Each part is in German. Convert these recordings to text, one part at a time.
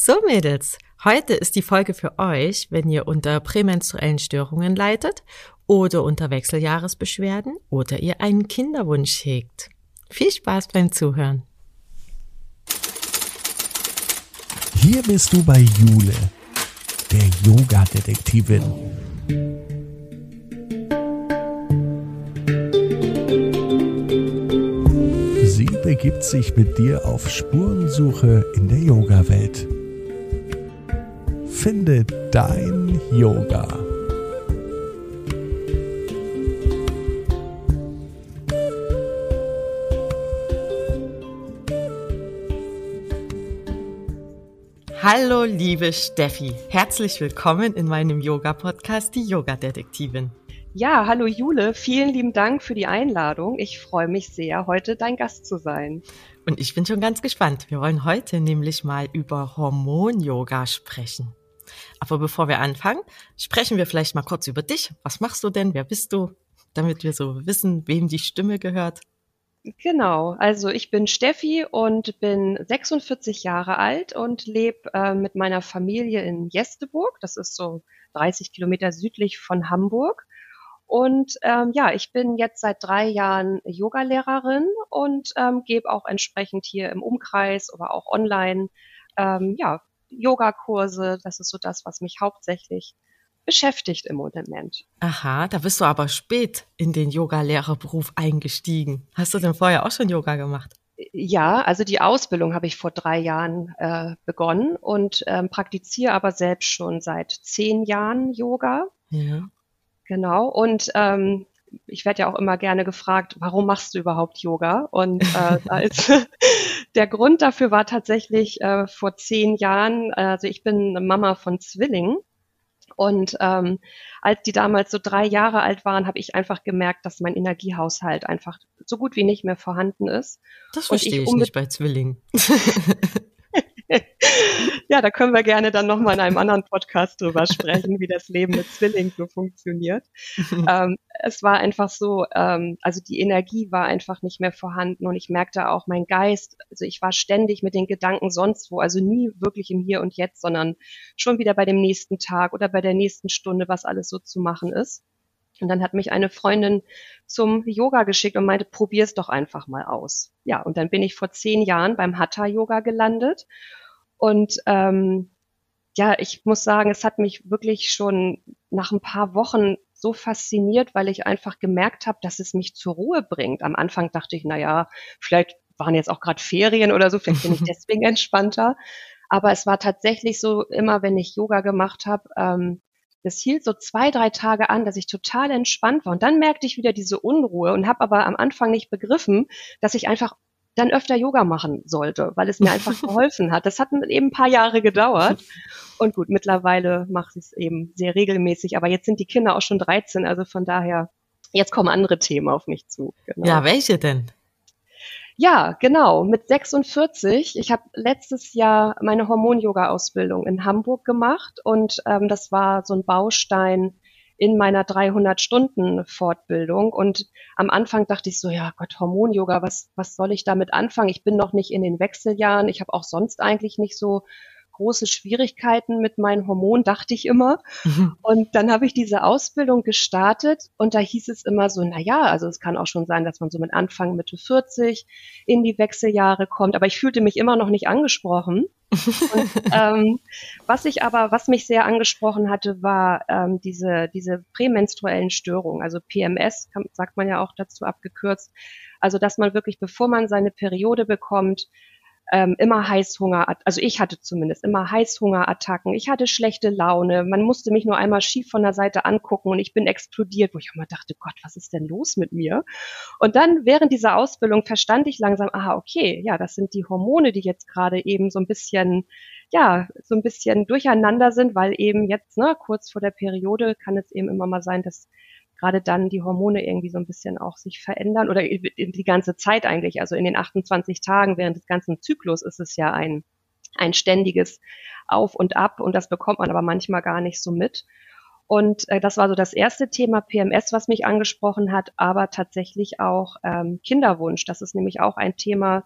So Mädels, heute ist die Folge für euch, wenn ihr unter prämenstruellen Störungen leidet oder unter Wechseljahresbeschwerden oder ihr einen Kinderwunsch hegt. Viel Spaß beim Zuhören. Hier bist du bei Jule, der Yoga-Detektivin. Sie begibt sich mit dir auf Spurensuche in der Yoga-Welt. Finde dein Yoga. Hallo liebe Steffi, herzlich willkommen in meinem Yoga-Podcast, die Yoga-Detektivin. Ja, hallo Jule, vielen lieben Dank für die Einladung. Ich freue mich sehr, heute dein Gast zu sein. Und ich bin schon ganz gespannt. Wir wollen heute nämlich mal über Hormon-Yoga sprechen. Aber bevor wir anfangen, sprechen wir vielleicht mal kurz über dich. Was machst du denn? Wer bist du? Damit wir so wissen, wem die Stimme gehört. Genau, also ich bin Steffi und bin 46 Jahre alt und lebe äh, mit meiner Familie in Jesteburg. Das ist so 30 Kilometer südlich von Hamburg. Und ähm, ja, ich bin jetzt seit drei Jahren Yogalehrerin und ähm, gebe auch entsprechend hier im Umkreis oder auch online ähm, ja, Yogakurse. Das ist so das, was mich hauptsächlich beschäftigt im Moment. Aha, da bist du aber spät in den Yogalehrerberuf eingestiegen. Hast du denn vorher auch schon Yoga gemacht? Ja, also die Ausbildung habe ich vor drei Jahren äh, begonnen und ähm, praktiziere aber selbst schon seit zehn Jahren Yoga. Ja. Genau. Und ähm, ich werde ja auch immer gerne gefragt, warum machst du überhaupt Yoga? Und äh, als, der Grund dafür war tatsächlich äh, vor zehn Jahren, also ich bin Mama von Zwillingen. Und ähm, als die damals so drei Jahre alt waren, habe ich einfach gemerkt, dass mein Energiehaushalt einfach so gut wie nicht mehr vorhanden ist. Das verstehe ich, ich nicht bei Zwillingen. ja, da können wir gerne dann nochmal in einem anderen Podcast drüber sprechen, wie das Leben mit Zwillingen so funktioniert. ähm, es war einfach so, ähm, also die Energie war einfach nicht mehr vorhanden und ich merkte auch mein Geist, also ich war ständig mit den Gedanken sonst wo, also nie wirklich im Hier und Jetzt, sondern schon wieder bei dem nächsten Tag oder bei der nächsten Stunde, was alles so zu machen ist. Und dann hat mich eine Freundin zum Yoga geschickt und meinte, probier's doch einfach mal aus. Ja, und dann bin ich vor zehn Jahren beim Hatha-Yoga gelandet. Und ähm, ja, ich muss sagen, es hat mich wirklich schon nach ein paar Wochen so fasziniert, weil ich einfach gemerkt habe, dass es mich zur Ruhe bringt. Am Anfang dachte ich, na ja, vielleicht waren jetzt auch gerade Ferien oder so, vielleicht bin ich deswegen entspannter. Aber es war tatsächlich so, immer wenn ich Yoga gemacht habe, ähm, das hielt so zwei, drei Tage an, dass ich total entspannt war. Und dann merkte ich wieder diese Unruhe und habe aber am Anfang nicht begriffen, dass ich einfach dann öfter Yoga machen sollte, weil es mir einfach geholfen hat. Das hat eben ein paar Jahre gedauert. Und gut, mittlerweile mache ich es eben sehr regelmäßig. Aber jetzt sind die Kinder auch schon 13, also von daher, jetzt kommen andere Themen auf mich zu. Genau. Ja, welche denn? Ja, genau. Mit 46. Ich habe letztes Jahr meine Hormon-Yoga-Ausbildung in Hamburg gemacht und ähm, das war so ein Baustein in meiner 300-Stunden-Fortbildung. Und am Anfang dachte ich so, ja Gott, Hormon-Yoga, was, was soll ich damit anfangen? Ich bin noch nicht in den Wechseljahren. Ich habe auch sonst eigentlich nicht so große Schwierigkeiten mit meinen Hormonen, dachte ich immer. Mhm. Und dann habe ich diese Ausbildung gestartet und da hieß es immer so, na ja, also es kann auch schon sein, dass man so mit Anfang, Mitte 40 in die Wechseljahre kommt, aber ich fühlte mich immer noch nicht angesprochen. und, ähm, was ich aber, was mich sehr angesprochen hatte, war ähm, diese, diese prämenstruellen Störungen, also PMS, kann, sagt man ja auch dazu abgekürzt. Also, dass man wirklich, bevor man seine Periode bekommt, ähm, immer Heißhunger, also ich hatte zumindest immer Heißhungerattacken, ich hatte schlechte Laune, man musste mich nur einmal schief von der Seite angucken und ich bin explodiert, wo ich immer dachte, Gott, was ist denn los mit mir? Und dann während dieser Ausbildung verstand ich langsam, aha, okay, ja, das sind die Hormone, die jetzt gerade eben so ein bisschen ja, so ein bisschen durcheinander sind, weil eben jetzt, ne, kurz vor der Periode kann es eben immer mal sein, dass gerade dann die Hormone irgendwie so ein bisschen auch sich verändern oder die ganze Zeit eigentlich, also in den 28 Tagen während des ganzen Zyklus ist es ja ein, ein ständiges Auf und Ab und das bekommt man aber manchmal gar nicht so mit. Und äh, das war so das erste Thema PMS, was mich angesprochen hat, aber tatsächlich auch ähm, Kinderwunsch. Das ist nämlich auch ein Thema,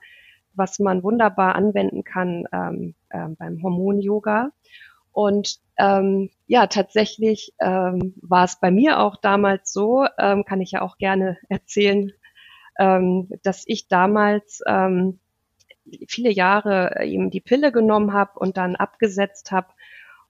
was man wunderbar anwenden kann ähm, äh, beim Hormon-Yoga. Und ähm, ja, tatsächlich ähm, war es bei mir auch damals so, ähm, kann ich ja auch gerne erzählen, ähm, dass ich damals ähm, viele Jahre eben die Pille genommen habe und dann abgesetzt habe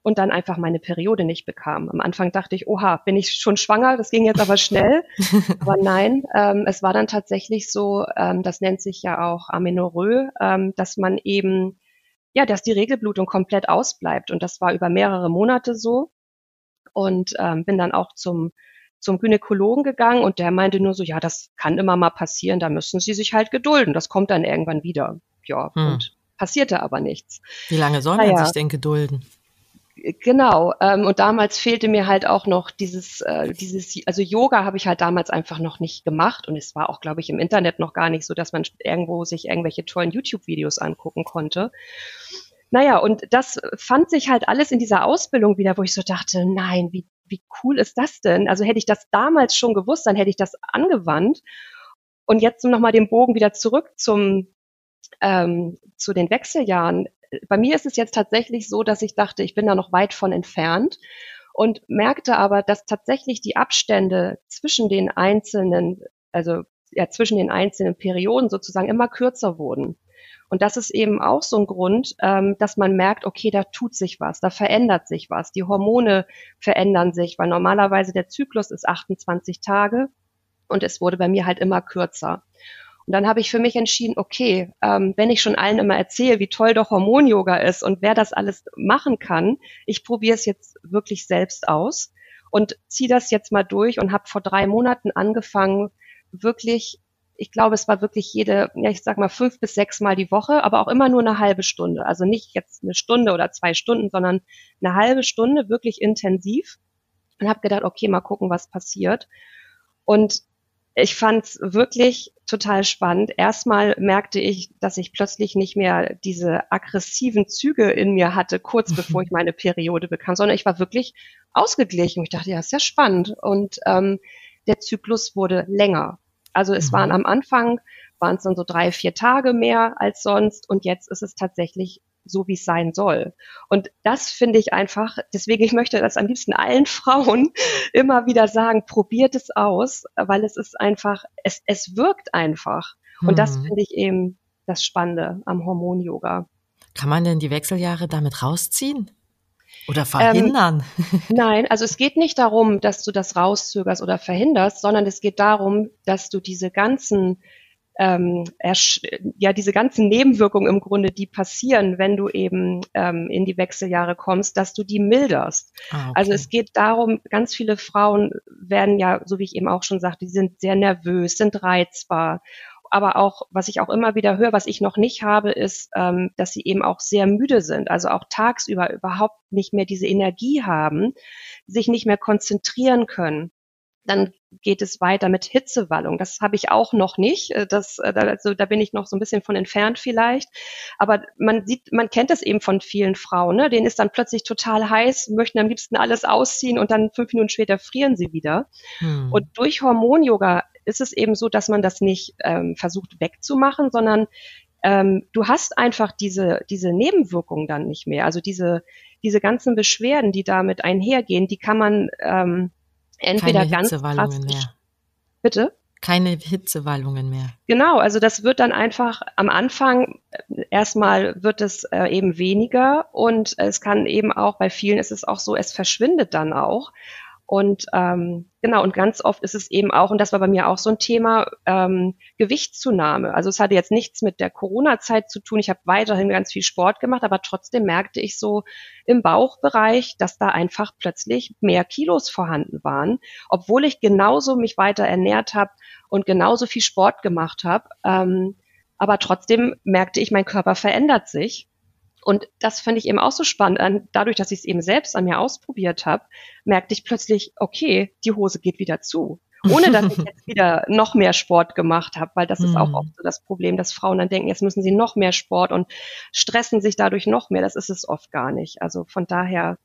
und dann einfach meine Periode nicht bekam. Am Anfang dachte ich, oha, bin ich schon schwanger? Das ging jetzt aber schnell. aber nein, ähm, es war dann tatsächlich so, ähm, das nennt sich ja auch Amenorrhoe, ähm, dass man eben, ja, dass die Regelblutung komplett ausbleibt. Und das war über mehrere Monate so. Und ähm, bin dann auch zum zum Gynäkologen gegangen und der meinte nur so, ja, das kann immer mal passieren, da müssen Sie sich halt gedulden, das kommt dann irgendwann wieder. Ja, hm. und passierte aber nichts. Wie lange soll man naja. sich denn gedulden? Genau. Ähm, und damals fehlte mir halt auch noch dieses, äh, dieses, also Yoga habe ich halt damals einfach noch nicht gemacht und es war auch, glaube ich, im Internet noch gar nicht so, dass man irgendwo sich irgendwelche tollen YouTube-Videos angucken konnte. Naja, und das fand sich halt alles in dieser Ausbildung wieder, wo ich so dachte, nein, wie, wie cool ist das denn? Also hätte ich das damals schon gewusst, dann hätte ich das angewandt. Und jetzt nochmal den Bogen wieder zurück zum, ähm, zu den Wechseljahren bei mir ist es jetzt tatsächlich so, dass ich dachte, ich bin da noch weit von entfernt und merkte aber, dass tatsächlich die Abstände zwischen den einzelnen, also ja, zwischen den einzelnen Perioden sozusagen immer kürzer wurden. Und das ist eben auch so ein Grund, ähm, dass man merkt, okay, da tut sich was, da verändert sich was, die Hormone verändern sich, weil normalerweise der Zyklus ist 28 Tage und es wurde bei mir halt immer kürzer. Und dann habe ich für mich entschieden, okay, ähm, wenn ich schon allen immer erzähle, wie toll doch Hormon-Yoga ist und wer das alles machen kann, ich probiere es jetzt wirklich selbst aus und ziehe das jetzt mal durch und habe vor drei Monaten angefangen, wirklich, ich glaube, es war wirklich jede, ja, ich sag mal fünf bis sechs Mal die Woche, aber auch immer nur eine halbe Stunde. Also nicht jetzt eine Stunde oder zwei Stunden, sondern eine halbe Stunde wirklich intensiv und habe gedacht, okay, mal gucken, was passiert. Und ich fand es wirklich total spannend. Erstmal merkte ich, dass ich plötzlich nicht mehr diese aggressiven Züge in mir hatte, kurz bevor ich meine Periode bekam, sondern ich war wirklich ausgeglichen. Ich dachte, ja, ist ja spannend. Und ähm, der Zyklus wurde länger. Also es mhm. waren am Anfang, waren es dann so drei, vier Tage mehr als sonst und jetzt ist es tatsächlich so, wie es sein soll. Und das finde ich einfach, deswegen, ich möchte das am liebsten allen Frauen immer wieder sagen, probiert es aus, weil es ist einfach, es, es wirkt einfach. Und hm. das finde ich eben das Spannende am Hormon-Yoga. Kann man denn die Wechseljahre damit rausziehen? Oder verhindern? Ähm, nein, also es geht nicht darum, dass du das rauszögerst oder verhinderst, sondern es geht darum, dass du diese ganzen ähm, ja diese ganzen Nebenwirkungen im Grunde, die passieren, wenn du eben ähm, in die Wechseljahre kommst, dass du die milderst. Ah, okay. Also es geht darum, ganz viele Frauen werden ja, so wie ich eben auch schon sagte, die sind sehr nervös, sind reizbar. Aber auch, was ich auch immer wieder höre, was ich noch nicht habe, ist, ähm, dass sie eben auch sehr müde sind, also auch tagsüber überhaupt nicht mehr diese Energie haben, sich nicht mehr konzentrieren können dann geht es weiter mit Hitzewallung. Das habe ich auch noch nicht. Äh, das, äh, also da bin ich noch so ein bisschen von entfernt vielleicht. Aber man sieht, man kennt es eben von vielen Frauen. Ne? Denen ist dann plötzlich total heiß, möchten am liebsten alles ausziehen und dann fünf Minuten später frieren sie wieder. Hm. Und durch Hormon-Yoga ist es eben so, dass man das nicht ähm, versucht wegzumachen, sondern ähm, du hast einfach diese, diese Nebenwirkungen dann nicht mehr. Also diese, diese ganzen Beschwerden, die damit einhergehen, die kann man ähm, entweder Keine ganz Hitzewallungen mehr. Bitte? Keine Hitzewallungen mehr. Genau, also das wird dann einfach am Anfang äh, erstmal wird es äh, eben weniger und es kann eben auch bei vielen ist es auch so, es verschwindet dann auch. Und ähm, genau, und ganz oft ist es eben auch, und das war bei mir auch so ein Thema, ähm, Gewichtszunahme. Also es hatte jetzt nichts mit der Corona-Zeit zu tun. Ich habe weiterhin ganz viel Sport gemacht, aber trotzdem merkte ich so im Bauchbereich, dass da einfach plötzlich mehr Kilos vorhanden waren, obwohl ich genauso mich weiter ernährt habe und genauso viel Sport gemacht habe. Ähm, aber trotzdem merkte ich, mein Körper verändert sich. Und das fand ich eben auch so spannend. Dadurch, dass ich es eben selbst an mir ausprobiert habe, merkte ich plötzlich, okay, die Hose geht wieder zu. Ohne dass ich jetzt wieder noch mehr Sport gemacht habe, weil das ist auch hm. oft so das Problem, dass Frauen dann denken, jetzt müssen sie noch mehr Sport und stressen sich dadurch noch mehr. Das ist es oft gar nicht. Also von daher,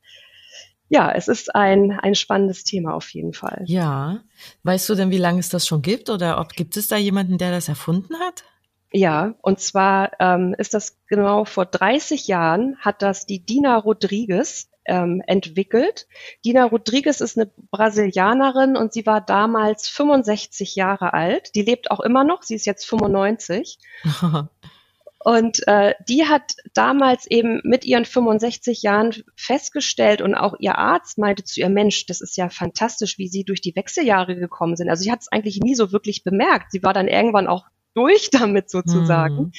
ja, es ist ein, ein spannendes Thema auf jeden Fall. Ja. Weißt du denn, wie lange es das schon gibt oder ob gibt es da jemanden, der das erfunden hat? Ja, und zwar ähm, ist das genau vor 30 Jahren hat das die Dina Rodriguez ähm, entwickelt. Dina Rodriguez ist eine Brasilianerin und sie war damals 65 Jahre alt. Die lebt auch immer noch, sie ist jetzt 95. Und äh, die hat damals eben mit ihren 65 Jahren festgestellt und auch ihr Arzt meinte zu ihr, Mensch, das ist ja fantastisch, wie sie durch die Wechseljahre gekommen sind. Also sie hat es eigentlich nie so wirklich bemerkt. Sie war dann irgendwann auch durch damit sozusagen, mhm.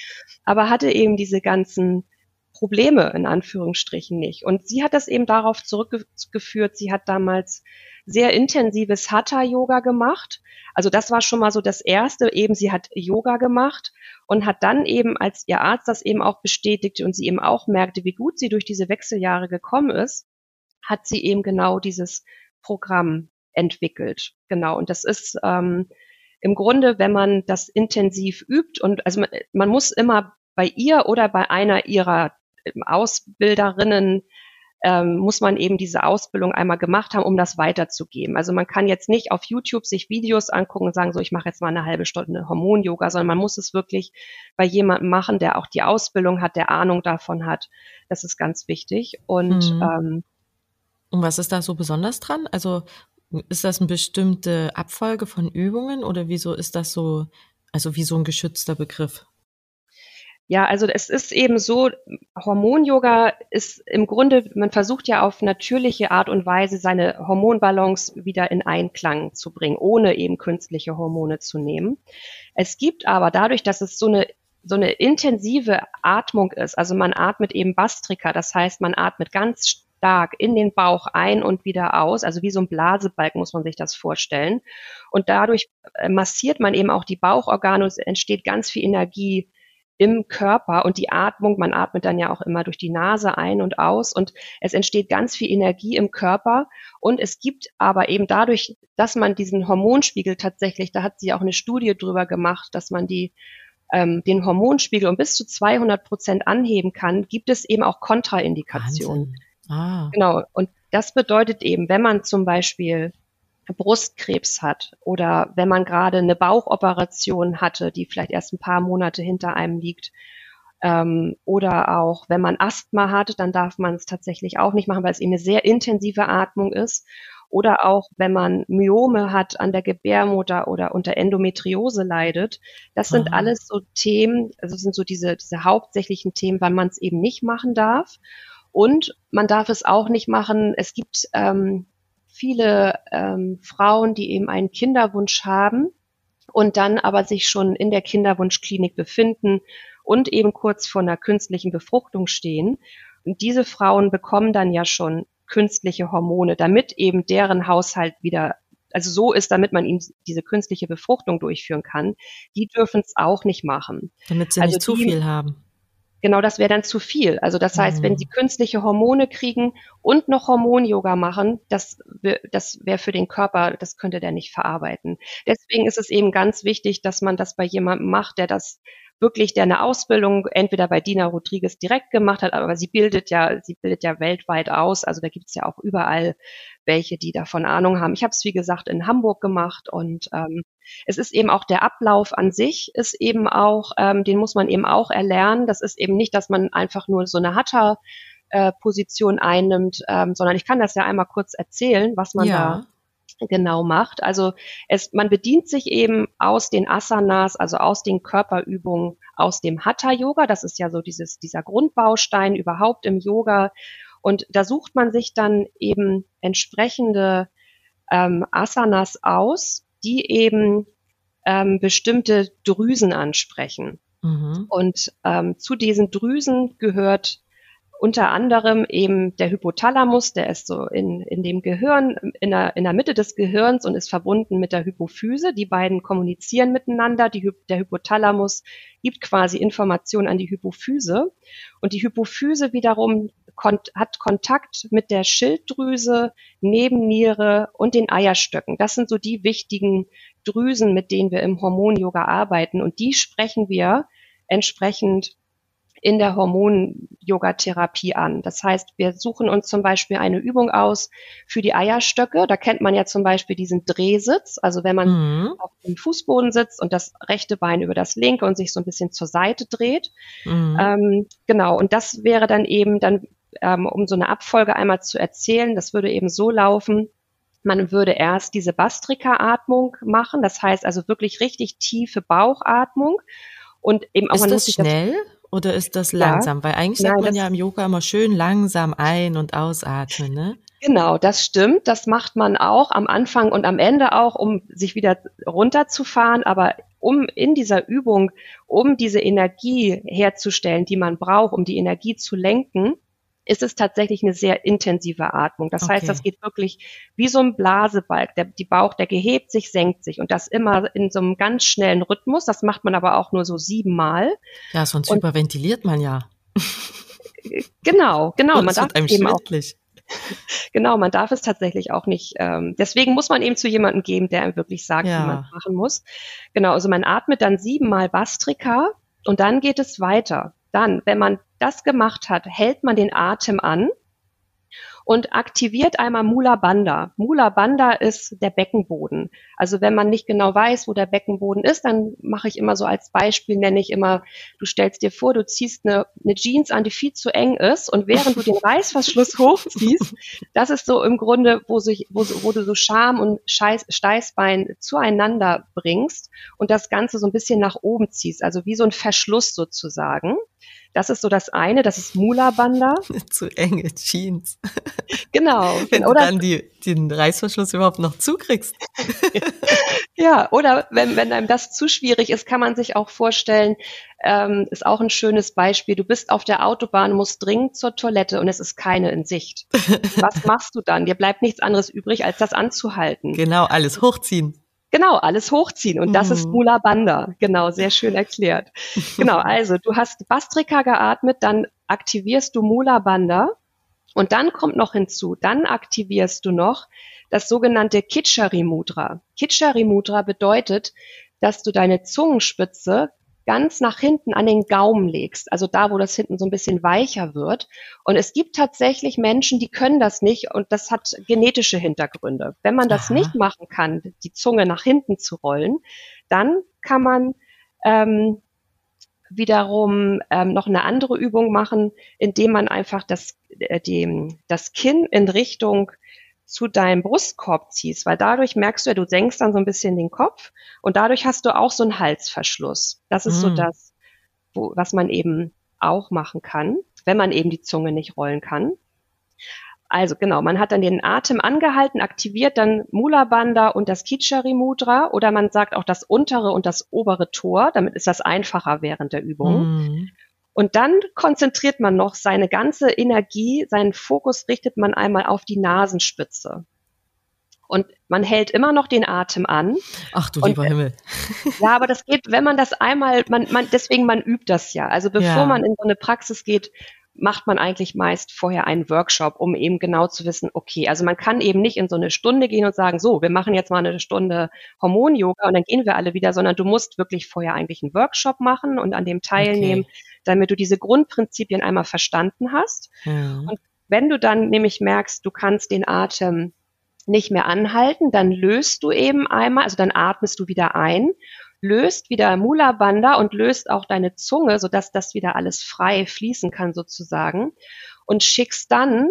aber hatte eben diese ganzen Probleme in Anführungsstrichen nicht. Und sie hat das eben darauf zurückgeführt, sie hat damals sehr intensives Hatha-Yoga gemacht. Also das war schon mal so das Erste, eben sie hat Yoga gemacht und hat dann eben, als ihr Arzt das eben auch bestätigte und sie eben auch merkte, wie gut sie durch diese Wechseljahre gekommen ist, hat sie eben genau dieses Programm entwickelt. Genau. Und das ist ähm, im Grunde, wenn man das intensiv übt und also man, man muss immer bei ihr oder bei einer ihrer ähm, Ausbilderinnen ähm, muss man eben diese Ausbildung einmal gemacht haben, um das weiterzugeben. Also man kann jetzt nicht auf YouTube sich Videos angucken und sagen, so ich mache jetzt mal eine halbe Stunde Hormon-Yoga, sondern man muss es wirklich bei jemandem machen, der auch die Ausbildung hat, der Ahnung davon hat. Das ist ganz wichtig. Und mhm. ähm, und was ist da so besonders dran? Also ist das eine bestimmte Abfolge von Übungen oder wieso ist das so, also wie so ein geschützter Begriff? Ja, also es ist eben so, Hormon-Yoga ist im Grunde, man versucht ja auf natürliche Art und Weise seine Hormonbalance wieder in Einklang zu bringen, ohne eben künstliche Hormone zu nehmen. Es gibt aber dadurch, dass es so eine so eine intensive Atmung ist, also man atmet eben Bastrika, das heißt, man atmet ganz stark in den Bauch ein und wieder aus, also wie so ein Blasebalg muss man sich das vorstellen. Und dadurch äh, massiert man eben auch die Bauchorgane und es entsteht ganz viel Energie im Körper und die Atmung, man atmet dann ja auch immer durch die Nase ein und aus und es entsteht ganz viel Energie im Körper und es gibt aber eben dadurch, dass man diesen Hormonspiegel tatsächlich, da hat sie auch eine Studie drüber gemacht, dass man die ähm, den Hormonspiegel um bis zu 200 Prozent anheben kann, gibt es eben auch Kontraindikationen. Ah. Genau. Und das bedeutet eben, wenn man zum Beispiel Brustkrebs hat oder wenn man gerade eine Bauchoperation hatte, die vielleicht erst ein paar Monate hinter einem liegt. Ähm, oder auch wenn man Asthma hat, dann darf man es tatsächlich auch nicht machen, weil es eben eine sehr intensive Atmung ist. Oder auch wenn man Myome hat an der Gebärmutter oder unter Endometriose leidet. Das sind Aha. alles so Themen, also sind so diese, diese hauptsächlichen Themen, weil man es eben nicht machen darf. Und man darf es auch nicht machen. Es gibt ähm, viele ähm, Frauen, die eben einen Kinderwunsch haben und dann aber sich schon in der Kinderwunschklinik befinden und eben kurz vor einer künstlichen Befruchtung stehen. Und diese Frauen bekommen dann ja schon künstliche Hormone, damit eben deren Haushalt wieder also so ist, damit man ihm diese künstliche Befruchtung durchführen kann, die dürfen es auch nicht machen. Damit sie also nicht zu viel haben. Genau, das wäre dann zu viel. Also das heißt, mhm. wenn sie künstliche Hormone kriegen und noch Hormon-Yoga machen, das, das wäre für den Körper, das könnte der nicht verarbeiten. Deswegen ist es eben ganz wichtig, dass man das bei jemandem macht, der das wirklich, der eine Ausbildung entweder bei Dina Rodriguez direkt gemacht hat, aber sie bildet ja, sie bildet ja weltweit aus. Also da gibt's ja auch überall welche, die davon Ahnung haben. Ich habe es, wie gesagt, in Hamburg gemacht und ähm, es ist eben auch der Ablauf an sich, ist eben auch, ähm, den muss man eben auch erlernen. Das ist eben nicht, dass man einfach nur so eine Hatha äh, Position einnimmt, ähm, sondern ich kann das ja einmal kurz erzählen, was man ja. da genau macht. Also es, man bedient sich eben aus den Asanas, also aus den Körperübungen, aus dem Hatha Yoga. Das ist ja so dieses, dieser Grundbaustein überhaupt im Yoga. Und da sucht man sich dann eben entsprechende ähm, Asanas aus, die eben ähm, bestimmte Drüsen ansprechen. Mhm. Und ähm, zu diesen Drüsen gehört unter anderem eben der Hypothalamus, der ist so in, in dem Gehirn, in der, in der Mitte des Gehirns und ist verbunden mit der Hypophyse. Die beiden kommunizieren miteinander. Die, der Hypothalamus gibt quasi Informationen an die Hypophyse. Und die Hypophyse wiederum kont hat Kontakt mit der Schilddrüse, Nebenniere und den Eierstöcken. Das sind so die wichtigen Drüsen, mit denen wir im Hormon-Yoga arbeiten. Und die sprechen wir entsprechend in der Hormon-Yoga-Therapie an. Das heißt, wir suchen uns zum Beispiel eine Übung aus für die Eierstöcke. Da kennt man ja zum Beispiel diesen Drehsitz. Also wenn man mhm. auf dem Fußboden sitzt und das rechte Bein über das linke und sich so ein bisschen zur Seite dreht. Mhm. Ähm, genau. Und das wäre dann eben dann, ähm, um so eine Abfolge einmal zu erzählen, das würde eben so laufen, man würde erst diese Bastrika-Atmung machen, das heißt also wirklich richtig tiefe Bauchatmung und eben auch ist das schnell oder ist das langsam? Ja, Weil eigentlich sagt nein, man ja im Yoga immer schön langsam ein- und ausatmen, ne? Genau, das stimmt. Das macht man auch am Anfang und am Ende auch, um sich wieder runterzufahren. Aber um in dieser Übung, um diese Energie herzustellen, die man braucht, um die Energie zu lenken, ist es tatsächlich eine sehr intensive Atmung. Das okay. heißt, das geht wirklich wie so ein Blasebalg. Der, die Bauch, der gehebt sich, senkt sich und das immer in so einem ganz schnellen Rhythmus. Das macht man aber auch nur so siebenmal. Ja, sonst und, überventiliert man ja. Genau, genau. Und man darf einem eben auch, genau, man darf es tatsächlich auch nicht. Ähm, deswegen muss man eben zu jemandem geben, der einem wirklich sagt, ja. wie man es machen muss. Genau, also man atmet dann siebenmal Bastrika und dann geht es weiter. Dann, wenn man das gemacht hat, hält man den Atem an und aktiviert einmal Mula Bandha. Mula Bandha ist der Beckenboden. Also wenn man nicht genau weiß, wo der Beckenboden ist, dann mache ich immer so als Beispiel, nenne ich immer, du stellst dir vor, du ziehst eine, eine Jeans an, die viel zu eng ist und während du den Reißverschluss hochziehst, das ist so im Grunde, wo, sich, wo, wo du so Scham und Scheiß, Steißbein zueinander bringst und das Ganze so ein bisschen nach oben ziehst, also wie so ein Verschluss sozusagen. Das ist so das eine, das ist Mula Banda. Zu enge Jeans. Genau. Wenn oder, du dann die, den Reißverschluss überhaupt noch zukriegst. ja, oder wenn, wenn einem das zu schwierig ist, kann man sich auch vorstellen, ähm, ist auch ein schönes Beispiel. Du bist auf der Autobahn, musst dringend zur Toilette und es ist keine in Sicht. Was machst du dann? Dir bleibt nichts anderes übrig, als das anzuhalten. Genau, alles hochziehen. Genau, alles hochziehen. Und das mhm. ist Mula Bandha. Genau, sehr schön erklärt. genau, also du hast Bastrika geatmet, dann aktivierst du Mula Bandha. Und dann kommt noch hinzu, dann aktivierst du noch das sogenannte Kitchari Mudra. Kitchari Mudra bedeutet, dass du deine Zungenspitze ganz nach hinten an den Gaumen legst, also da, wo das hinten so ein bisschen weicher wird. Und es gibt tatsächlich Menschen, die können das nicht und das hat genetische Hintergründe. Wenn man das Aha. nicht machen kann, die Zunge nach hinten zu rollen, dann kann man ähm, wiederum ähm, noch eine andere Übung machen, indem man einfach das, äh, die, das Kinn in Richtung zu deinem Brustkorb ziehst, weil dadurch merkst du ja, du senkst dann so ein bisschen den Kopf und dadurch hast du auch so einen Halsverschluss. Das ist mm. so das, wo, was man eben auch machen kann, wenn man eben die Zunge nicht rollen kann. Also genau, man hat dann den Atem angehalten, aktiviert dann Mula Bandha und das Kichari Mudra oder man sagt auch das untere und das obere Tor, damit ist das einfacher während der Übung. Mm. Und dann konzentriert man noch seine ganze Energie, seinen Fokus richtet man einmal auf die Nasenspitze. Und man hält immer noch den Atem an. Ach du lieber und, Himmel. Ja, aber das geht, wenn man das einmal, man, man, deswegen man übt das ja. Also bevor ja. man in so eine Praxis geht, macht man eigentlich meist vorher einen Workshop, um eben genau zu wissen, okay, also man kann eben nicht in so eine Stunde gehen und sagen, so, wir machen jetzt mal eine Stunde Hormon-Yoga und dann gehen wir alle wieder, sondern du musst wirklich vorher eigentlich einen Workshop machen und an dem teilnehmen, okay. damit du diese Grundprinzipien einmal verstanden hast. Ja. Und wenn du dann nämlich merkst, du kannst den Atem nicht mehr anhalten, dann löst du eben einmal, also dann atmest du wieder ein löst wieder Mula Bandha und löst auch deine Zunge, sodass das wieder alles frei fließen kann sozusagen und schickst dann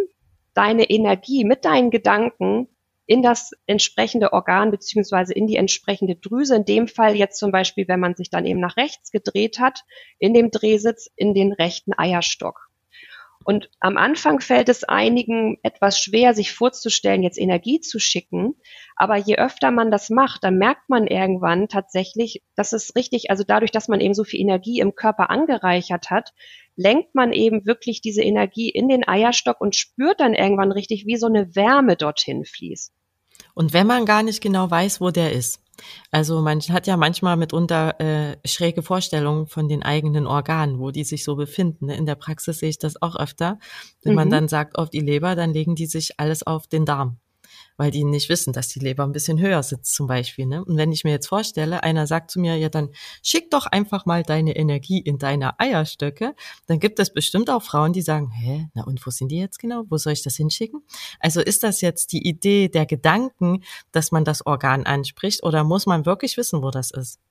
deine Energie mit deinen Gedanken in das entsprechende Organ beziehungsweise in die entsprechende Drüse. In dem Fall jetzt zum Beispiel, wenn man sich dann eben nach rechts gedreht hat, in dem Drehsitz in den rechten Eierstock. Und am Anfang fällt es einigen etwas schwer, sich vorzustellen, jetzt Energie zu schicken. Aber je öfter man das macht, dann merkt man irgendwann tatsächlich, dass es richtig, also dadurch, dass man eben so viel Energie im Körper angereichert hat, lenkt man eben wirklich diese Energie in den Eierstock und spürt dann irgendwann richtig, wie so eine Wärme dorthin fließt. Und wenn man gar nicht genau weiß, wo der ist. Also man hat ja manchmal mitunter äh, schräge Vorstellungen von den eigenen Organen, wo die sich so befinden. Ne? In der Praxis sehe ich das auch öfter. Wenn mhm. man dann sagt auf die Leber, dann legen die sich alles auf den Darm. Weil die nicht wissen, dass die Leber ein bisschen höher sitzt zum Beispiel. Ne? Und wenn ich mir jetzt vorstelle, einer sagt zu mir, ja dann schick doch einfach mal deine Energie in deine Eierstöcke, dann gibt es bestimmt auch Frauen, die sagen, hä, na und wo sind die jetzt genau? Wo soll ich das hinschicken? Also ist das jetzt die Idee der Gedanken, dass man das Organ anspricht oder muss man wirklich wissen, wo das ist?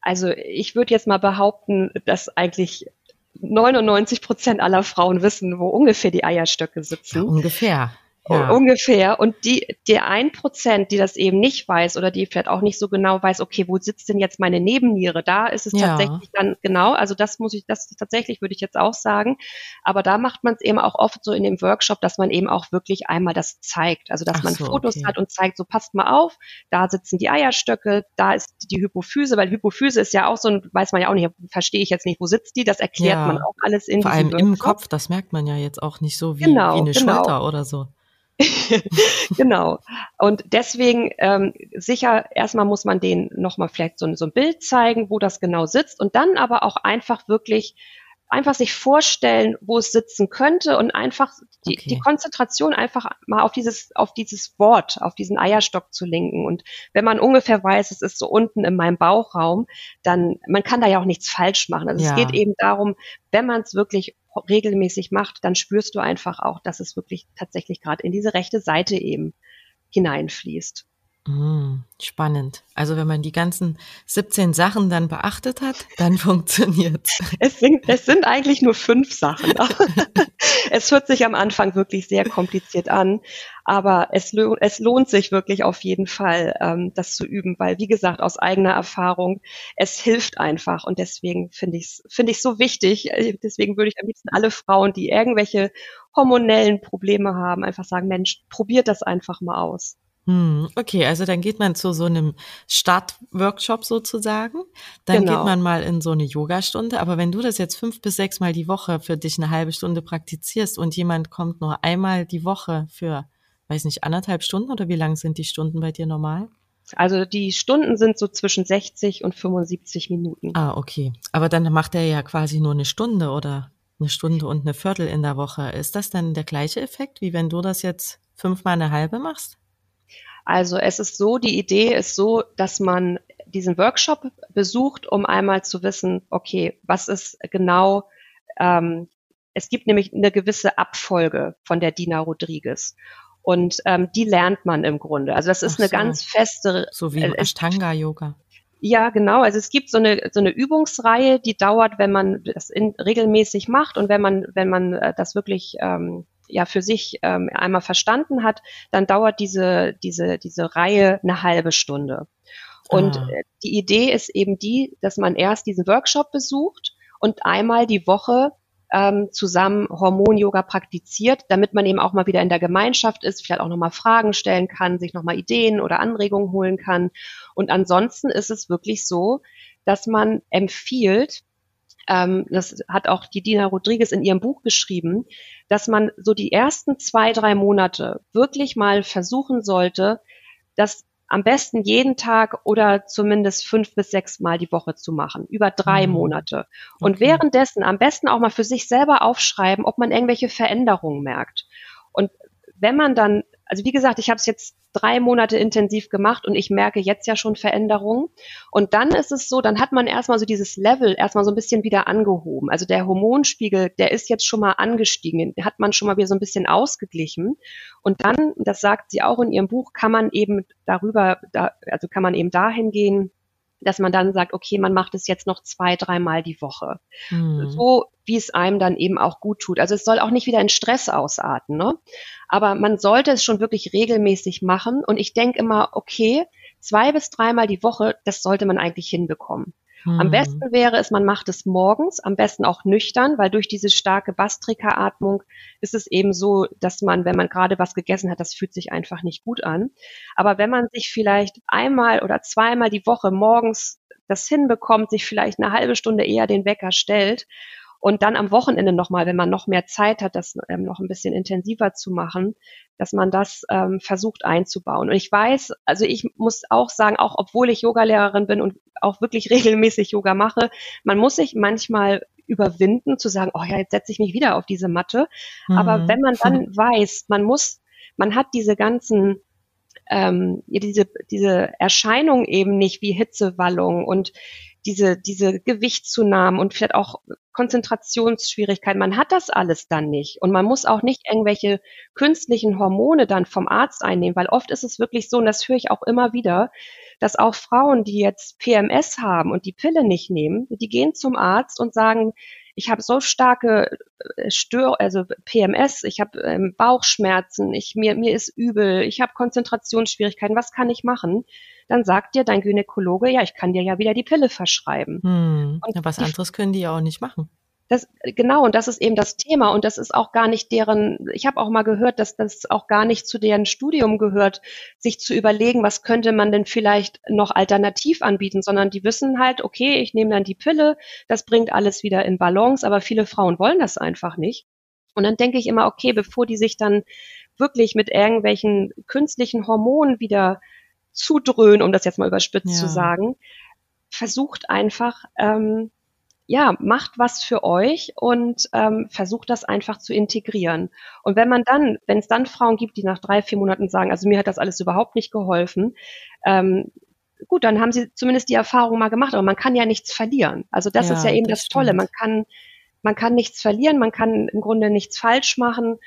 Also ich würde jetzt mal behaupten, dass eigentlich 99 Prozent aller Frauen wissen, wo ungefähr die Eierstöcke sitzen. Ja, ungefähr. Ja. Ungefähr. Und die, der ein Prozent, die das eben nicht weiß oder die vielleicht auch nicht so genau weiß, okay, wo sitzt denn jetzt meine Nebenniere? Da ist es ja. tatsächlich dann genau, also das muss ich, das tatsächlich würde ich jetzt auch sagen. Aber da macht man es eben auch oft so in dem Workshop, dass man eben auch wirklich einmal das zeigt. Also dass Ach man so, Fotos okay. hat und zeigt, so passt mal auf, da sitzen die Eierstöcke, da ist die Hypophyse, weil Hypophyse ist ja auch so ein, weiß man ja auch nicht, verstehe ich jetzt nicht, wo sitzt die, das erklärt ja. man auch alles in Vor allem Workshop. im Kopf, das merkt man ja jetzt auch nicht so wie, genau, wie eine genau. Schulter oder so. genau. Und deswegen ähm, sicher, erstmal muss man denen nochmal vielleicht so, so ein Bild zeigen, wo das genau sitzt und dann aber auch einfach wirklich einfach sich vorstellen, wo es sitzen könnte und einfach die, okay. die Konzentration einfach mal auf dieses, auf dieses Wort, auf diesen Eierstock zu lenken. Und wenn man ungefähr weiß, es ist so unten in meinem Bauchraum, dann, man kann da ja auch nichts falsch machen. Also ja. es geht eben darum, wenn man es wirklich regelmäßig macht, dann spürst du einfach auch, dass es wirklich tatsächlich gerade in diese rechte Seite eben hineinfließt. Mm, spannend. Also wenn man die ganzen 17 Sachen dann beachtet hat, dann funktioniert es. Sind, es sind eigentlich nur fünf Sachen. es hört sich am Anfang wirklich sehr kompliziert an, aber es, es lohnt sich wirklich auf jeden Fall, ähm, das zu üben, weil wie gesagt, aus eigener Erfahrung, es hilft einfach und deswegen finde ich es finde so wichtig. Äh, deswegen würde ich am liebsten alle Frauen, die irgendwelche hormonellen Probleme haben, einfach sagen, Mensch, probiert das einfach mal aus. Hm, okay, also dann geht man zu so einem Startworkshop sozusagen. Dann genau. geht man mal in so eine Yogastunde. Aber wenn du das jetzt fünf bis sechs Mal die Woche für dich eine halbe Stunde praktizierst und jemand kommt nur einmal die Woche für, weiß nicht, anderthalb Stunden oder wie lang sind die Stunden bei dir normal? Also die Stunden sind so zwischen 60 und 75 Minuten. Ah, okay. Aber dann macht er ja quasi nur eine Stunde oder eine Stunde und eine Viertel in der Woche. Ist das dann der gleiche Effekt, wie wenn du das jetzt fünfmal eine halbe machst? Also es ist so, die Idee ist so, dass man diesen Workshop besucht, um einmal zu wissen, okay, was ist genau, ähm, es gibt nämlich eine gewisse Abfolge von der Dina Rodriguez. Und ähm, die lernt man im Grunde. Also das ist so. eine ganz feste. So wie äh, Ashtanga-Yoga. Ja, genau. Also es gibt so eine, so eine Übungsreihe, die dauert, wenn man das in, regelmäßig macht und wenn man, wenn man äh, das wirklich ähm, ja für sich ähm, einmal verstanden hat, dann dauert diese, diese, diese Reihe eine halbe Stunde. Und ah. Äh, die Idee ist eben die, dass man erst diesen Workshop besucht und einmal die Woche ähm, zusammen Hormon-Yoga praktiziert, damit man eben auch mal wieder in der Gemeinschaft ist, vielleicht auch nochmal Fragen stellen kann, sich nochmal Ideen oder Anregungen holen kann. Und ansonsten ist es wirklich so, dass man empfiehlt, ähm, das hat auch die Dina Rodriguez in ihrem Buch geschrieben, dass man so die ersten zwei, drei Monate wirklich mal versuchen sollte, das am besten jeden Tag oder zumindest fünf bis sechs Mal die Woche zu machen, über drei mhm. Monate. Und okay. währenddessen am besten auch mal für sich selber aufschreiben, ob man irgendwelche Veränderungen merkt. Und wenn man dann also wie gesagt, ich habe es jetzt drei Monate intensiv gemacht und ich merke jetzt ja schon Veränderungen. Und dann ist es so, dann hat man erstmal so dieses Level erstmal so ein bisschen wieder angehoben. Also der Hormonspiegel, der ist jetzt schon mal angestiegen, den hat man schon mal wieder so ein bisschen ausgeglichen. Und dann, das sagt sie auch in ihrem Buch, kann man eben darüber, da, also kann man eben dahin gehen, dass man dann sagt, okay, man macht es jetzt noch zwei, dreimal die Woche. Mhm. So wie es einem dann eben auch gut tut. Also es soll auch nicht wieder in Stress ausarten, ne? Aber man sollte es schon wirklich regelmäßig machen. Und ich denke immer, okay, zwei bis dreimal die Woche, das sollte man eigentlich hinbekommen. Hm. Am besten wäre es, man macht es morgens, am besten auch nüchtern, weil durch diese starke Bastrika-Atmung ist es eben so, dass man, wenn man gerade was gegessen hat, das fühlt sich einfach nicht gut an. Aber wenn man sich vielleicht einmal oder zweimal die Woche morgens das hinbekommt, sich vielleicht eine halbe Stunde eher den Wecker stellt und dann am Wochenende nochmal, wenn man noch mehr Zeit hat, das ähm, noch ein bisschen intensiver zu machen, dass man das ähm, versucht einzubauen. Und ich weiß, also ich muss auch sagen, auch obwohl ich Yogalehrerin bin und auch wirklich regelmäßig Yoga mache, man muss sich manchmal überwinden zu sagen, oh ja, jetzt setze ich mich wieder auf diese Matte. Mhm. Aber wenn man dann weiß, man muss, man hat diese ganzen ähm, diese, diese Erscheinung eben nicht wie Hitzewallung und diese, diese Gewichtszunahmen und vielleicht auch Konzentrationsschwierigkeiten. Man hat das alles dann nicht. Und man muss auch nicht irgendwelche künstlichen Hormone dann vom Arzt einnehmen, weil oft ist es wirklich so, und das höre ich auch immer wieder, dass auch Frauen, die jetzt PMS haben und die Pille nicht nehmen, die gehen zum Arzt und sagen, ich habe so starke äh, Stör, also PMS, ich habe ähm, Bauchschmerzen, ich mir mir ist übel, ich habe Konzentrationsschwierigkeiten, was kann ich machen? Dann sagt dir dein Gynäkologe, ja, ich kann dir ja wieder die Pille verschreiben. Hm. Ja, was anderes können die ja auch nicht machen. Das, genau, und das ist eben das Thema. Und das ist auch gar nicht deren, ich habe auch mal gehört, dass das auch gar nicht zu deren Studium gehört, sich zu überlegen, was könnte man denn vielleicht noch alternativ anbieten, sondern die wissen halt, okay, ich nehme dann die Pille, das bringt alles wieder in Balance, aber viele Frauen wollen das einfach nicht. Und dann denke ich immer, okay, bevor die sich dann wirklich mit irgendwelchen künstlichen Hormonen wieder zudröhnen, um das jetzt mal überspitzt ja. zu sagen, versucht einfach, ähm, ja, macht was für euch und ähm, versucht das einfach zu integrieren. Und wenn man dann, wenn es dann Frauen gibt, die nach drei, vier Monaten sagen, also mir hat das alles überhaupt nicht geholfen, ähm, gut, dann haben sie zumindest die Erfahrung mal gemacht, aber man kann ja nichts verlieren. Also das ja, ist ja eben das, das Tolle. Man kann, man kann nichts verlieren, man kann im Grunde nichts falsch machen.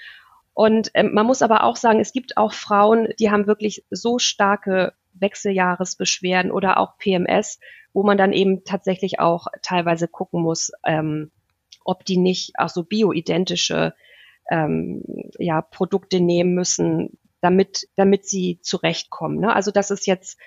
Und ähm, man muss aber auch sagen, es gibt auch Frauen, die haben wirklich so starke Wechseljahresbeschwerden oder auch PMS, wo man dann eben tatsächlich auch teilweise gucken muss, ähm, ob die nicht auch so bioidentische ähm, ja, Produkte nehmen müssen, damit, damit sie zurechtkommen. Ne? Also das ist jetzt,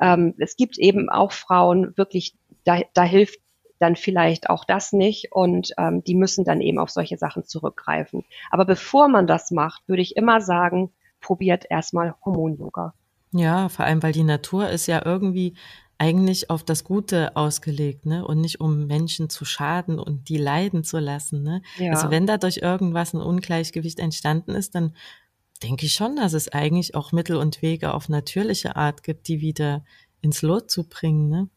ähm, es gibt eben auch Frauen wirklich, da, da hilft dann vielleicht auch das nicht und ähm, die müssen dann eben auf solche Sachen zurückgreifen. Aber bevor man das macht, würde ich immer sagen, probiert erstmal Hormon-Yoga. Ja, vor allem, weil die Natur ist ja irgendwie eigentlich auf das Gute ausgelegt, ne? Und nicht um Menschen zu schaden und die leiden zu lassen, ne? Ja. Also wenn dadurch irgendwas ein Ungleichgewicht entstanden ist, dann denke ich schon, dass es eigentlich auch Mittel und Wege auf natürliche Art gibt, die wieder ins Lot zu bringen, ne?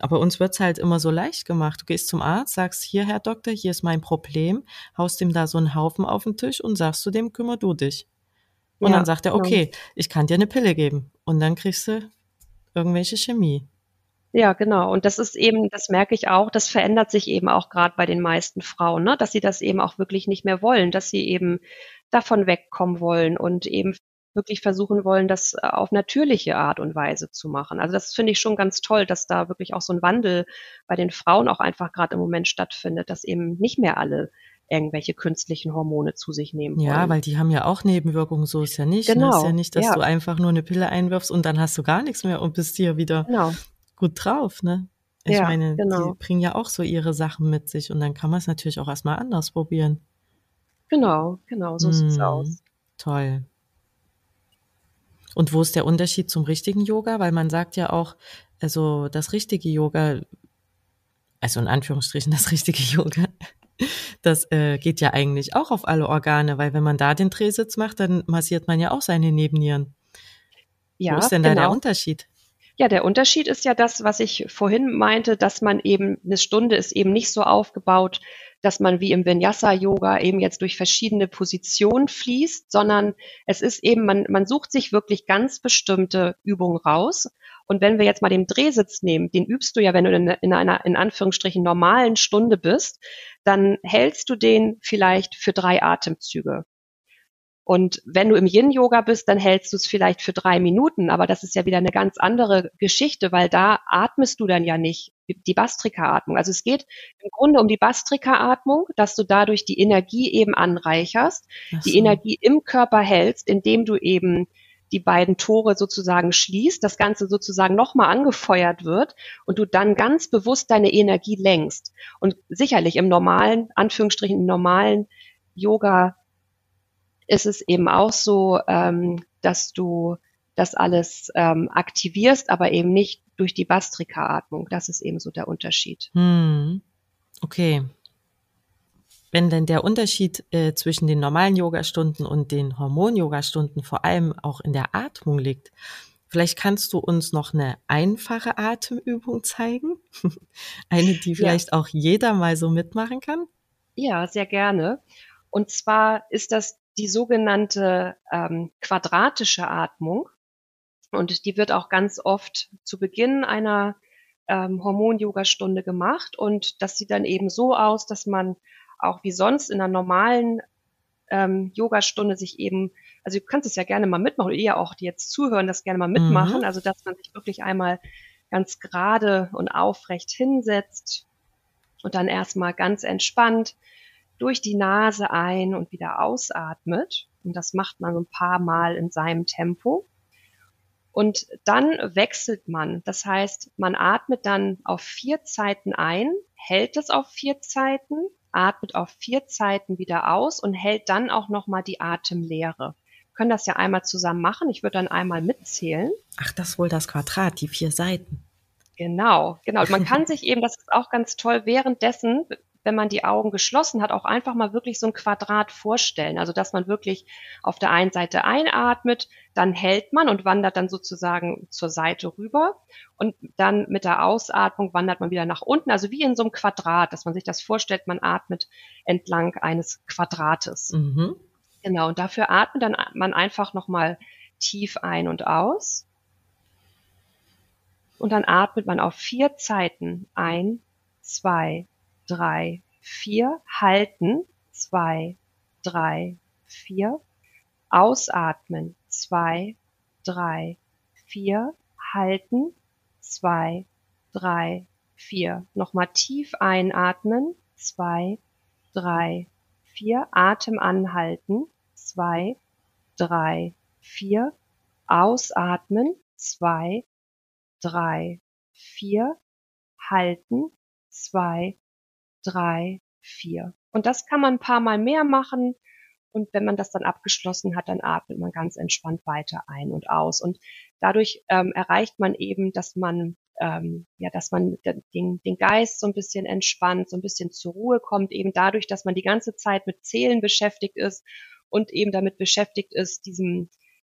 Aber uns wird's halt immer so leicht gemacht. Du gehst zum Arzt, sagst, hier, Herr Doktor, hier ist mein Problem, haust ihm da so einen Haufen auf den Tisch und sagst zu dem, kümmer du dich. Und ja, dann sagt er, genau. okay, genau. ich kann dir eine Pille geben. Und dann kriegst du irgendwelche Chemie. Ja, genau. Und das ist eben, das merke ich auch, das verändert sich eben auch gerade bei den meisten Frauen, ne? dass sie das eben auch wirklich nicht mehr wollen, dass sie eben davon wegkommen wollen und eben wirklich versuchen wollen, das äh, auf natürliche Art und Weise zu machen. Also das finde ich schon ganz toll, dass da wirklich auch so ein Wandel bei den Frauen auch einfach gerade im Moment stattfindet, dass eben nicht mehr alle irgendwelche künstlichen Hormone zu sich nehmen wollen. Ja, weil die haben ja auch Nebenwirkungen, so ist ja nicht. Genau. Ne? Ist ja nicht, dass ja. du einfach nur eine Pille einwirfst und dann hast du gar nichts mehr und bist hier wieder genau. gut drauf, ne? Ich ja, meine, genau. die bringen ja auch so ihre Sachen mit sich und dann kann man es natürlich auch erstmal anders probieren. Genau, genau, so sieht es hm, aus. Toll. Und wo ist der Unterschied zum richtigen Yoga? Weil man sagt ja auch, also das richtige Yoga, also in Anführungsstrichen das richtige Yoga, das äh, geht ja eigentlich auch auf alle Organe, weil wenn man da den Drehsitz macht, dann massiert man ja auch seine Nebennieren. Ja, Wo ist denn genau. da der Unterschied? Ja, der Unterschied ist ja das, was ich vorhin meinte, dass man eben, eine Stunde ist eben nicht so aufgebaut, dass man wie im Vinyasa-Yoga eben jetzt durch verschiedene Positionen fließt, sondern es ist eben, man, man sucht sich wirklich ganz bestimmte Übungen raus. Und wenn wir jetzt mal den Drehsitz nehmen, den übst du ja, wenn du in, in einer, in Anführungsstrichen, normalen Stunde bist, dann hältst du den vielleicht für drei Atemzüge. Und wenn du im Yin-Yoga bist, dann hältst du es vielleicht für drei Minuten, aber das ist ja wieder eine ganz andere Geschichte, weil da atmest du dann ja nicht die Bastrika-Atmung. Also es geht im Grunde um die Bastrika-Atmung, dass du dadurch die Energie eben anreicherst, so. die Energie im Körper hältst, indem du eben die beiden Tore sozusagen schließt, das Ganze sozusagen nochmal angefeuert wird und du dann ganz bewusst deine Energie lenkst. Und sicherlich im normalen, Anführungsstrichen, im normalen Yoga ist es eben auch so, ähm, dass du das alles ähm, aktivierst, aber eben nicht durch die Bastrika-Atmung. Das ist eben so der Unterschied. Hm. Okay. Wenn denn der Unterschied äh, zwischen den normalen Yogastunden und den Hormon-Yogastunden vor allem auch in der Atmung liegt, vielleicht kannst du uns noch eine einfache Atemübung zeigen? eine, die vielleicht ja. auch jeder mal so mitmachen kann? Ja, sehr gerne. Und zwar ist das die sogenannte ähm, quadratische Atmung. Und die wird auch ganz oft zu Beginn einer ähm, Hormon-Yoga-Stunde gemacht. Und das sieht dann eben so aus, dass man auch wie sonst in einer normalen ähm, Yogastunde sich eben, also du kannst es ja gerne mal mitmachen, oder ihr auch, die jetzt zuhören, das gerne mal mitmachen. Mhm. Also dass man sich wirklich einmal ganz gerade und aufrecht hinsetzt und dann erstmal ganz entspannt durch die Nase ein und wieder ausatmet. Und das macht man so ein paar Mal in seinem Tempo. Und dann wechselt man. Das heißt, man atmet dann auf vier Zeiten ein, hält es auf vier Zeiten, atmet auf vier Zeiten wieder aus und hält dann auch nochmal die Atemlehre. Wir können das ja einmal zusammen machen. Ich würde dann einmal mitzählen. Ach, das ist wohl das Quadrat, die vier Seiten. Genau, genau. Man kann sich eben, das ist auch ganz toll, währenddessen, wenn man die Augen geschlossen hat, auch einfach mal wirklich so ein Quadrat vorstellen. Also dass man wirklich auf der einen Seite einatmet, dann hält man und wandert dann sozusagen zur Seite rüber und dann mit der Ausatmung wandert man wieder nach unten. Also wie in so einem Quadrat, dass man sich das vorstellt, man atmet entlang eines Quadrates. Mhm. Genau, und dafür atmet dann man einfach nochmal tief ein und aus. Und dann atmet man auf vier Zeiten ein, zwei, drei, vier, halten, zwei, drei, vier, ausatmen, zwei, drei, vier, halten, zwei, drei, vier. Nochmal tief einatmen, zwei, drei, vier, Atem anhalten, zwei, drei, vier, ausatmen, zwei, drei, vier, halten, zwei, drei, vier. Und das kann man ein paar Mal mehr machen. Und wenn man das dann abgeschlossen hat, dann atmet man ganz entspannt weiter ein und aus. Und dadurch ähm, erreicht man eben, dass man ähm, ja, dass man den, den Geist so ein bisschen entspannt, so ein bisschen zur Ruhe kommt, eben dadurch, dass man die ganze Zeit mit Zählen beschäftigt ist und eben damit beschäftigt ist, diesem,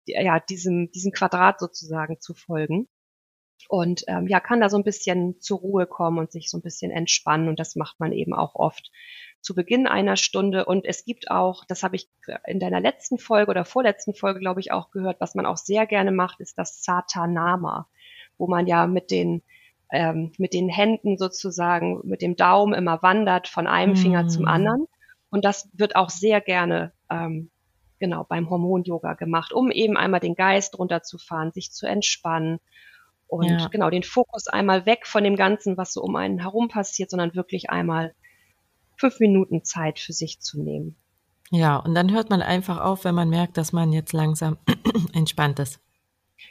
ja, diesem, diesem Quadrat sozusagen zu folgen und ähm, ja, kann da so ein bisschen zur Ruhe kommen und sich so ein bisschen entspannen. Und das macht man eben auch oft zu Beginn einer Stunde. Und es gibt auch, das habe ich in deiner letzten Folge oder vorletzten Folge, glaube ich, auch gehört, was man auch sehr gerne macht, ist das Satanama, wo man ja mit den ähm, mit den Händen sozusagen, mit dem Daumen immer wandert von einem mm. Finger zum anderen. Und das wird auch sehr gerne ähm, genau beim Hormon-Yoga gemacht, um eben einmal den Geist runterzufahren, sich zu entspannen und ja. genau den Fokus einmal weg von dem Ganzen, was so um einen herum passiert, sondern wirklich einmal fünf Minuten Zeit für sich zu nehmen. Ja, und dann hört man einfach auf, wenn man merkt, dass man jetzt langsam entspannt ist.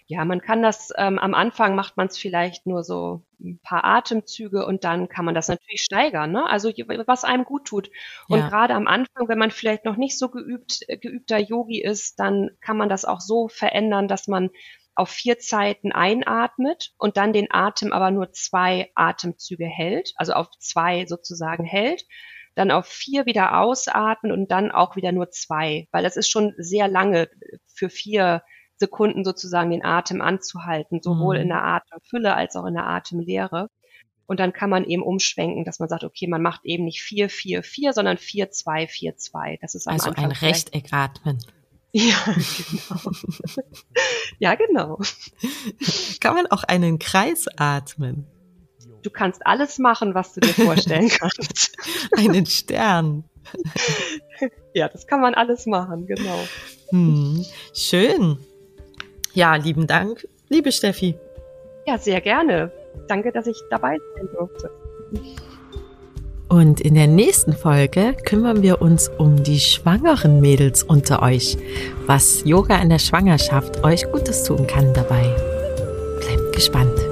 Ja, man kann das, ähm, am Anfang macht man es vielleicht nur so ein paar Atemzüge und dann kann man das natürlich steigern, ne? Also was einem gut tut. Und ja. gerade am Anfang, wenn man vielleicht noch nicht so geübt, äh, geübter Yogi ist, dann kann man das auch so verändern, dass man auf vier Zeiten einatmet und dann den Atem aber nur zwei Atemzüge hält, also auf zwei sozusagen hält, dann auf vier wieder ausatmen und dann auch wieder nur zwei, weil das ist schon sehr lange für vier Sekunden sozusagen den Atem anzuhalten, sowohl mhm. in der Atemfülle als auch in der Atemlehre. Und dann kann man eben umschwenken, dass man sagt, okay, man macht eben nicht vier, vier, vier, sondern vier, zwei, vier, zwei. Das ist am also Anfang ein Rechteck atmen. Ja, genau. ja, genau. Kann man auch einen Kreis atmen? Du kannst alles machen, was du dir vorstellen kannst. einen Stern. Ja, das kann man alles machen, genau. Hm, schön. Ja, lieben Dank, liebe Steffi. Ja, sehr gerne. Danke, dass ich dabei sein durfte. Und in der nächsten Folge kümmern wir uns um die schwangeren Mädels unter euch, was Yoga in der Schwangerschaft euch Gutes tun kann dabei. Bleibt gespannt.